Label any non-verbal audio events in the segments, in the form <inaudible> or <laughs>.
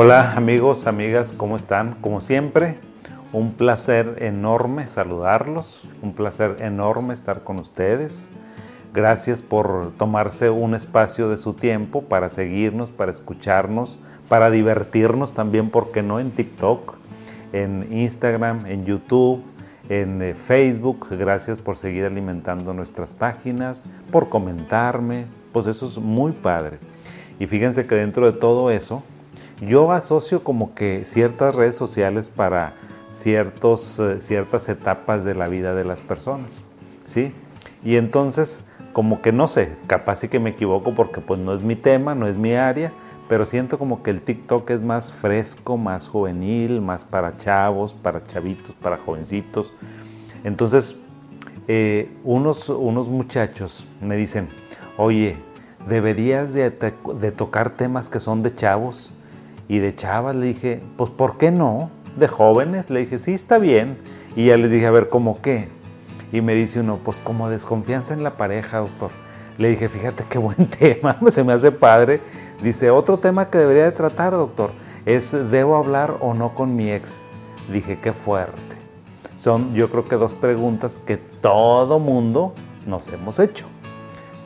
Hola amigos, amigas, ¿cómo están? Como siempre, un placer enorme saludarlos, un placer enorme estar con ustedes. Gracias por tomarse un espacio de su tiempo para seguirnos, para escucharnos, para divertirnos también, porque no? En TikTok, en Instagram, en YouTube, en eh, Facebook. Gracias por seguir alimentando nuestras páginas, por comentarme. Pues eso es muy padre. Y fíjense que dentro de todo eso, yo asocio como que ciertas redes sociales para ciertos, eh, ciertas etapas de la vida de las personas, ¿sí? Y entonces, como que no sé, capaz sí que me equivoco porque pues no es mi tema, no es mi área, pero siento como que el TikTok es más fresco, más juvenil, más para chavos, para chavitos, para jovencitos. Entonces, eh, unos, unos muchachos me dicen, oye, deberías de, de tocar temas que son de chavos y de chavas. Le dije, pues ¿por qué no? De jóvenes. Le dije, sí, está bien. Y ya les dije, a ver, ¿cómo qué? Y me dice uno, pues como desconfianza en la pareja, doctor. Le dije, fíjate qué buen <laughs> tema, <laughs> se me hace padre. Dice, otro tema que debería de tratar, doctor, es ¿debo hablar o no con mi ex? Dije, qué fuerte. Son yo creo que dos preguntas que todo mundo nos hemos hecho.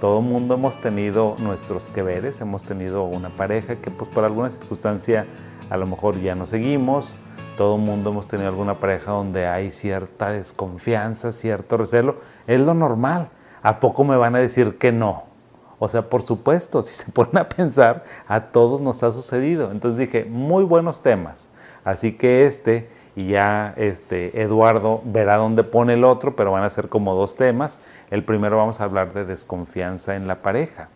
Todo mundo hemos tenido nuestros que veres, hemos tenido una pareja que pues por alguna circunstancia a lo mejor ya no seguimos. Todo mundo hemos tenido alguna pareja donde hay cierta desconfianza, cierto recelo. Es lo normal. ¿A poco me van a decir que no? O sea, por supuesto, si se <laughs> ponen a pensar, a todos nos ha sucedido. Entonces dije, muy buenos temas. Así que este y ya este, Eduardo verá dónde pone el otro, pero van a ser como dos temas. El primero vamos a hablar de desconfianza en la pareja,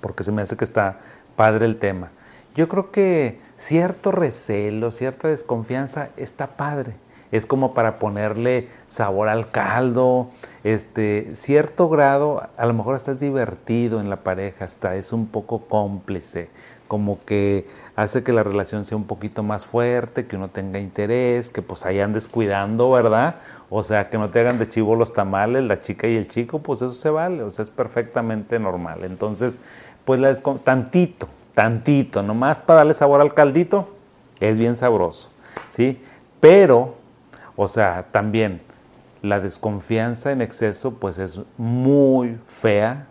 porque se me hace que está padre el tema. Yo creo que cierto recelo, cierta desconfianza está padre. Es como para ponerle sabor al caldo, este, cierto grado, a lo mejor estás divertido en la pareja, hasta es un poco cómplice, como que hace que la relación sea un poquito más fuerte, que uno tenga interés, que pues ahí andes cuidando, ¿verdad? O sea, que no te hagan de chivo los tamales, la chica y el chico, pues eso se vale, o sea, es perfectamente normal. Entonces, pues la tantito, tantito, nomás para darle sabor al caldito, es bien sabroso, ¿sí? Pero, o sea, también la desconfianza en exceso, pues es muy fea,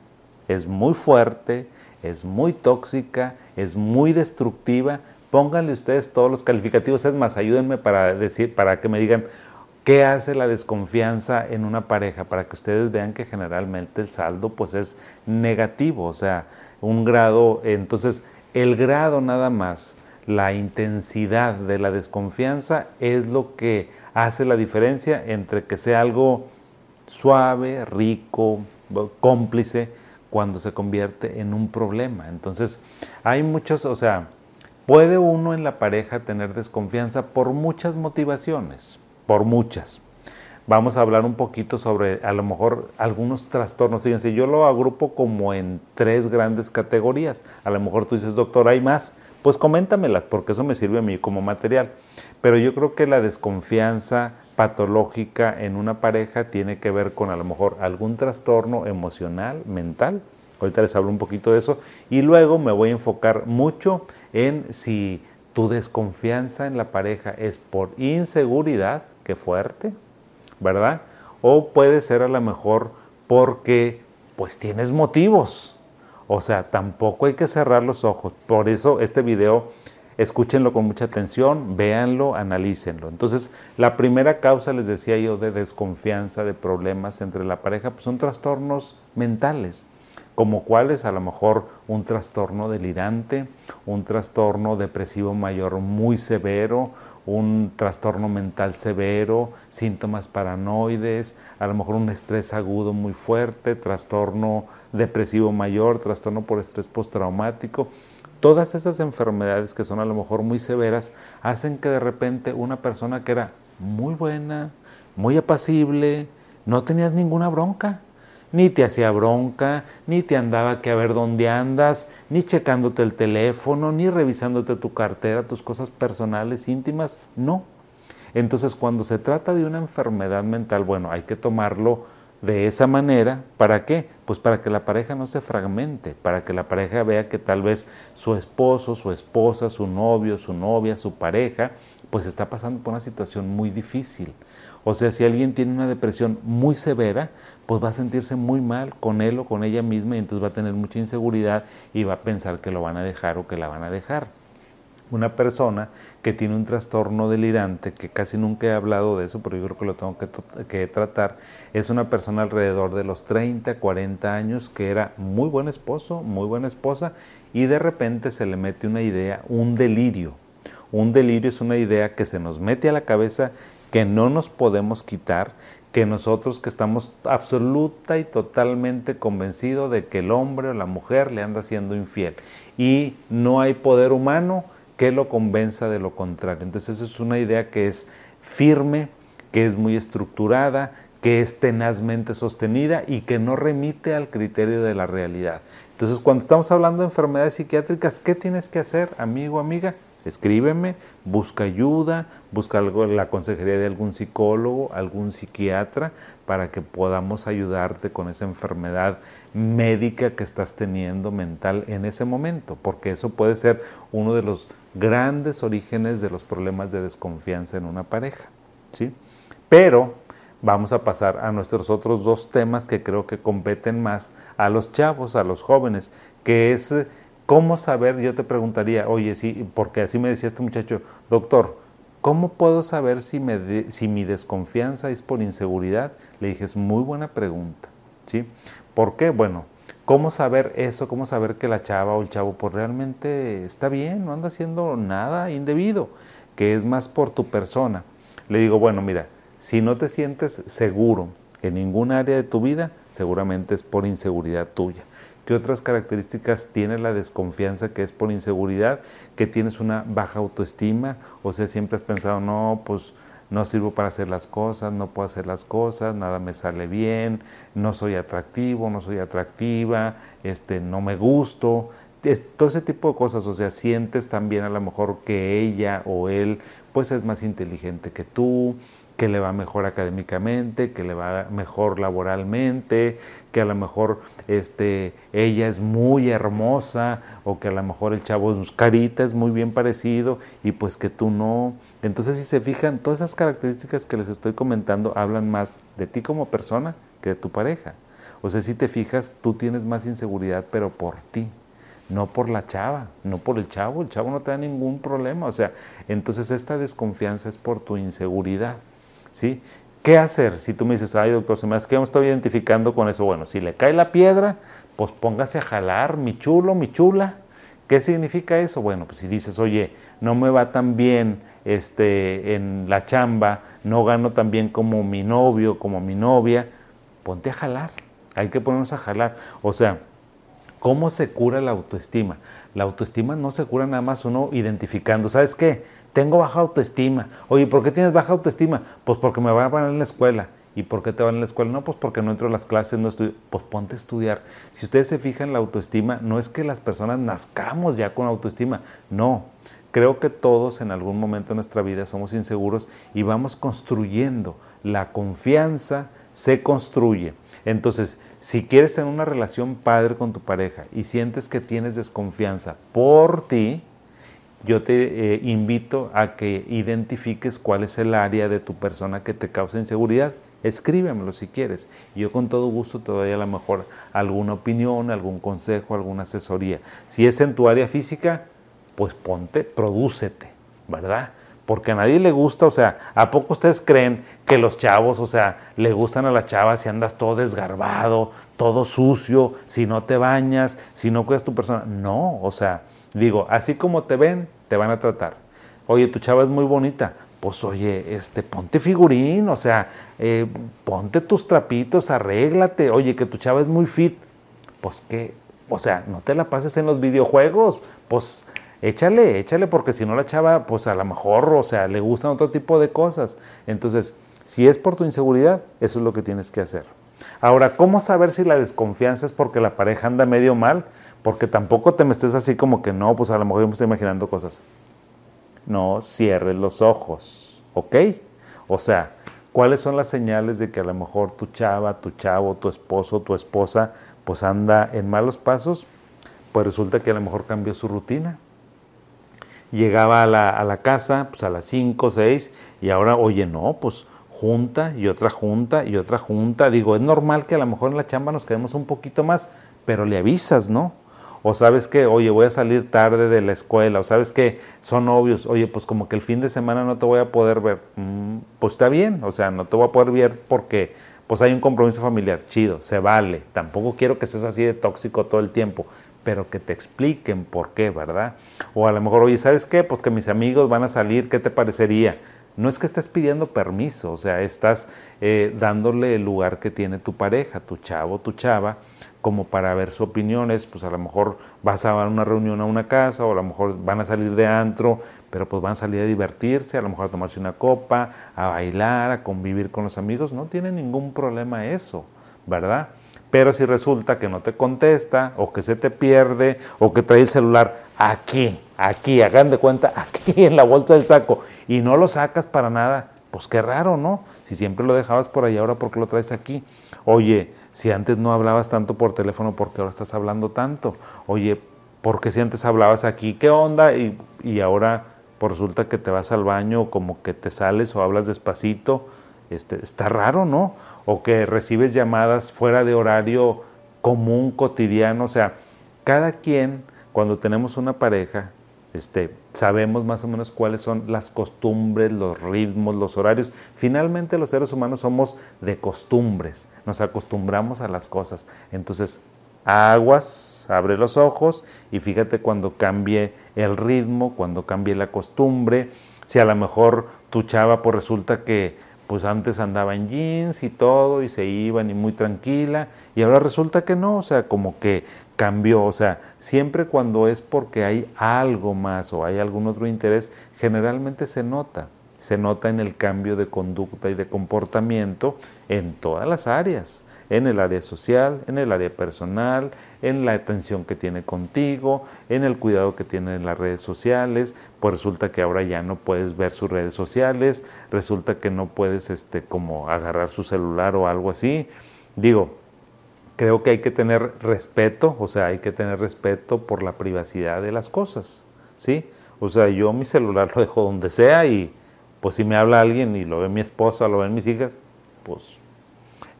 es muy fuerte, es muy tóxica, es muy destructiva. Pónganle ustedes todos los calificativos, es más, ayúdenme para decir, para que me digan qué hace la desconfianza en una pareja, para que ustedes vean que generalmente el saldo pues es negativo, o sea, un grado, entonces el grado nada más, la intensidad de la desconfianza es lo que hace la diferencia entre que sea algo suave, rico, cómplice, cuando se convierte en un problema. Entonces, hay muchos, o sea, puede uno en la pareja tener desconfianza por muchas motivaciones, por muchas. Vamos a hablar un poquito sobre a lo mejor algunos trastornos. Fíjense, yo lo agrupo como en tres grandes categorías. A lo mejor tú dices, doctor, hay más. Pues coméntamelas, porque eso me sirve a mí como material. Pero yo creo que la desconfianza patológica en una pareja tiene que ver con a lo mejor algún trastorno emocional, mental. Ahorita les hablo un poquito de eso. Y luego me voy a enfocar mucho en si tu desconfianza en la pareja es por inseguridad, qué fuerte, ¿verdad? O puede ser a lo mejor porque pues tienes motivos. O sea, tampoco hay que cerrar los ojos. Por eso este video escúchenlo con mucha atención, véanlo, analícenlo. Entonces, la primera causa, les decía yo, de desconfianza, de problemas entre la pareja, pues son trastornos mentales, como cuáles a lo mejor un trastorno delirante, un trastorno depresivo mayor muy severo, un trastorno mental severo, síntomas paranoides, a lo mejor un estrés agudo muy fuerte, trastorno depresivo mayor, trastorno por estrés postraumático. Todas esas enfermedades que son a lo mejor muy severas hacen que de repente una persona que era muy buena, muy apacible, no tenías ninguna bronca. Ni te hacía bronca, ni te andaba que a ver dónde andas, ni checándote el teléfono, ni revisándote tu cartera, tus cosas personales, íntimas, no. Entonces cuando se trata de una enfermedad mental, bueno, hay que tomarlo de esa manera, ¿para qué? Pues para que la pareja no se fragmente, para que la pareja vea que tal vez su esposo, su esposa, su novio, su novia, su pareja, pues está pasando por una situación muy difícil. O sea, si alguien tiene una depresión muy severa, pues va a sentirse muy mal con él o con ella misma y entonces va a tener mucha inseguridad y va a pensar que lo van a dejar o que la van a dejar una persona que tiene un trastorno delirante, que casi nunca he hablado de eso, pero yo creo que lo tengo que, tratar, es una persona alrededor de los 30, 40 años que era muy buen esposo, muy buena esposa, y de repente se le mete una idea, un delirio. Un delirio es una idea que se nos mete a la cabeza que no nos podemos quitar, que nosotros que estamos absoluta y totalmente convencidos de que el hombre o la mujer le anda siendo infiel y no hay poder humano que lo convenza de lo contrario. Entonces esa es una idea que es firme, que es muy estructurada, que es tenazmente sostenida y que no remite al criterio de la realidad. Entonces cuando estamos hablando de enfermedades psiquiátricas, ¿qué tienes que hacer, amigo, amiga? Escríbeme, busca ayuda, busca algo, la consejería de algún psicólogo, algún psiquiatra, para que podamos ayudarte con esa enfermedad médica que estás teniendo mental en ese momento, porque eso puede ser uno de los grandes orígenes de los problemas de desconfianza en una pareja. ¿sí? Pero vamos a pasar a nuestros otros dos temas que creo que competen más a los chavos, a los jóvenes, que es cómo saber, yo te preguntaría, oye, sí, porque así me decía este muchacho, doctor, ¿cómo puedo saber si, me si mi desconfianza es por inseguridad? Le dije, es muy buena pregunta. ¿sí? ¿Por qué? Bueno, ¿Cómo saber eso? ¿Cómo saber que la chava o el chavo pues realmente está bien, no anda haciendo nada indebido, que es más por tu persona? Le digo, bueno, mira, si no te sientes seguro en ningún área de tu vida, seguramente es por inseguridad tuya. ¿Qué otras características tiene la desconfianza que es por inseguridad? Que tienes una baja autoestima, o sea, siempre has pensado, no, pues no sirvo para hacer las cosas, no puedo hacer las cosas, nada me sale bien, no soy atractivo, no soy atractiva, este, no me gusto, todo ese tipo de cosas, o sea, sientes también a lo mejor que ella o él pues es más inteligente que tú, que le va mejor académicamente, que le va mejor laboralmente, que a lo mejor este, ella es muy hermosa o que a lo mejor el chavo es carita, es muy bien parecido y pues que tú no. Entonces si se fijan, todas esas características que les estoy comentando hablan más de ti como persona que de tu pareja. O sea, si te fijas, tú tienes más inseguridad, pero por ti no por la chava, no por el chavo, el chavo no te da ningún problema, o sea, entonces esta desconfianza es por tu inseguridad. ¿Qué hacer? Si tú me dices, ay doctor, se me hace que estoy identificando con eso. Bueno, si le cae la piedra, pues póngase a jalar, mi chulo, mi chula. ¿Qué significa eso? Bueno, pues si dices, oye, no me va tan bien este, en la chamba, no gano tan bien como mi novio, como mi novia, ponte a jalar. Hay que ponernos a jalar. O sea, ¿cómo se cura la autoestima? La autoestima no se cura nada más uno identificando. ¿Sabes qué? Tengo baja autoestima. Oye, ¿por qué tienes baja autoestima? Pues porque me van a poner en la escuela. ¿Y por qué te van en la escuela? No, pues porque no entro a las clases, no estudio. Pues ponte a estudiar. Si ustedes se fijan, la autoestima no es que las personas nazcamos ya con autoestima. No. Creo que todos en algún momento de nuestra vida somos inseguros y vamos construyendo. La confianza se construye. Entonces, si quieres tener una relación padre con tu pareja y sientes que tienes desconfianza por ti, yo te eh, invito a que identifiques cuál es el área de tu persona que te causa inseguridad. Escríbemelo si quieres. Yo con todo gusto te doy a lo mejor alguna opinión, algún consejo, alguna asesoría. Si es en tu área física, pues ponte, prodúcete, ¿verdad? Porque a nadie le gusta, o sea, ¿a poco ustedes creen que los chavos, o sea, le gustan a las chavas si andas todo desgarbado, todo sucio, si no te bañas, si no cuidas tu persona? No, o sea, digo, así como te ven, te van a tratar. Oye, tu chava es muy bonita. Pues oye, este, ponte figurín, o sea, eh, ponte tus trapitos, arréglate. Oye, que tu chava es muy fit. Pues que, o sea, no te la pases en los videojuegos. Pues échale, échale, porque si no la chava, pues a lo mejor, o sea, le gustan otro tipo de cosas. Entonces, si es por tu inseguridad, eso es lo que tienes que hacer. Ahora, ¿cómo saber si la desconfianza es porque la pareja anda medio mal? Porque tampoco te me estés así como que no, pues a lo mejor yo me estoy imaginando cosas. No cierres los ojos, ¿ok? O sea, ¿Cuáles son las señales de que a lo mejor tu chava, tu chavo, tu esposo, tu esposa, pues anda en malos pasos? Pues resulta que a lo mejor cambió su rutina. Llegaba a la, a la casa pues a las 5, 6 y ahora, oye, no, pues junta y otra junta y otra junta. Digo, es normal que a lo mejor en la chamba nos quedemos un poquito más, pero le avisas, ¿no? O sabes que, oye, voy a salir tarde de la escuela, o sabes que son obvios, oye, pues como que el fin de semana no te voy a poder ver. Mm, pues está bien, o sea, no te voy a poder ver porque pues hay un compromiso familiar, chido, se vale. Tampoco quiero que estés así de tóxico todo el tiempo, pero que te expliquen por qué, ¿verdad? O a lo mejor, oye, ¿sabes qué? Pues que mis amigos van a salir, ¿qué te parecería? No es que estés pidiendo permiso, o sea, estás eh, dándole el lugar que tiene tu pareja, tu chavo, tu chava, como para ver su opiniones, pues a lo mejor vas a una reunión a una casa o a lo mejor van a salir de antro, pero pues van a salir a divertirse, a lo mejor a tomarse una copa, a bailar, a convivir con los amigos, no tiene ningún problema eso, ¿verdad? Pero si resulta que no te contesta o que se te pierde o que trae el celular aquí, aquí, hagan de cuenta, <laughs> aquí en la bolsa del saco y no lo sacas para nada, pues qué raro, ¿no? Si siempre lo dejabas por ahí, ahora ¿por qué lo traes aquí? Oye, si antes no hablabas tanto por teléfono, ¿por qué ahora estás hablando tanto? Oye, ¿por qué si antes hablabas aquí? ¿Qué onda? Y, ahora por pues resulta que te vas al baño, como que te sales o hablas despacito. Este, está raro, ¿no? O que recibes llamadas fuera de horario común, cotidiano. O sea, cada quien, cuando tenemos una pareja, este, sabemos más o menos cuáles son las costumbres, los ritmos, los horarios. Finalmente los seres humanos somos de costumbres, nos acostumbramos a las cosas. Entonces, aguas, abre los ojos y fíjate cuando cambie el ritmo, cuando cambie la costumbre. Si a lo mejor tu chava pues resulta que pues antes andaba en jeans y todo y se iban y muy tranquila y ahora resulta que no, o sea, como que cambió. O sea, siempre cuando es porque hay algo más o hay algún otro interés, generalmente se nota. Se nota en el cambio de conducta y de comportamiento en todas las áreas, en el área social, en el área personal, en la atención que tiene contigo, en el cuidado que tiene en las redes sociales, pues resulta que ahora ya no puedes ver sus redes sociales, resulta que no puedes este como agarrar su celular o algo así. Digo, creo que hay que tener respeto, o sea, hay que tener respeto por la privacidad de las cosas, ¿sí? O sea, yo mi celular <laughs> lo dejo donde sea y pues si me habla alguien y lo ve mi esposa, lo ven mis hijas, pues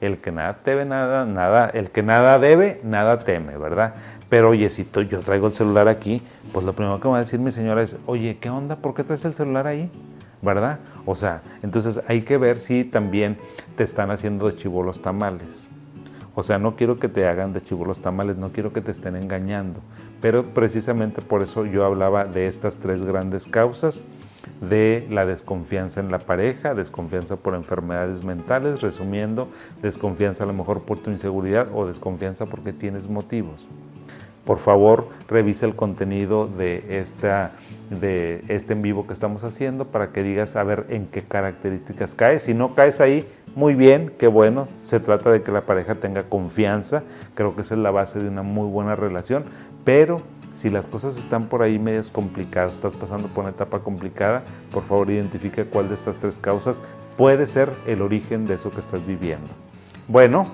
el que nada debe, nada, nada, el que nada debe, nada teme, ¿verdad? Pero oye, si yo traigo el celular aquí, pues lo primero que me va a decir mi señora es, oye, ¿qué onda? ¿Por qué traes el celular ahí? ¿Verdad? O sea, entonces hay que ver si también te están haciendo de chivo los tamales. O sea, no quiero que te hagan de chivo los tamales, no quiero que te estén engañando. Pero precisamente por eso yo hablaba de estas tres grandes causas de la desconfianza en la pareja, desconfianza por enfermedades mentales, resumiendo, desconfianza a lo mejor por tu inseguridad o desconfianza porque tienes motivos. Por favor, revisa el contenido de, esta, de este en vivo que estamos haciendo para que digas a ver en qué características caes. Si no caes ahí, muy bien, qué bueno. Se trata de que la pareja tenga confianza. Creo que esa es la base de una muy buena relación. Pero si las cosas están por ahí medias complicadas, estás pasando por una etapa complicada, por favor identifica cuál de estas tres causas puede ser el origen de eso que estás viviendo. Bueno,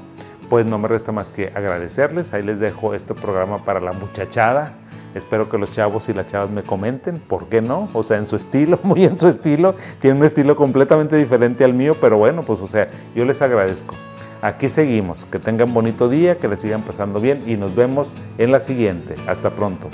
pues no me resta más que agradecerles. Ahí les dejo este programa para la muchachada Espero que los chavos y las chavas me comenten, ¿por qué no? O sea, en su estilo, <laughs> muy en su estilo. Tienen un estilo completamente diferente al mío, pero bueno, pues o sea, yo les agradezco. Aquí seguimos. Que tengan bonito día, que les sigan pasando bien y nos vemos en la siguiente. Hasta pronto.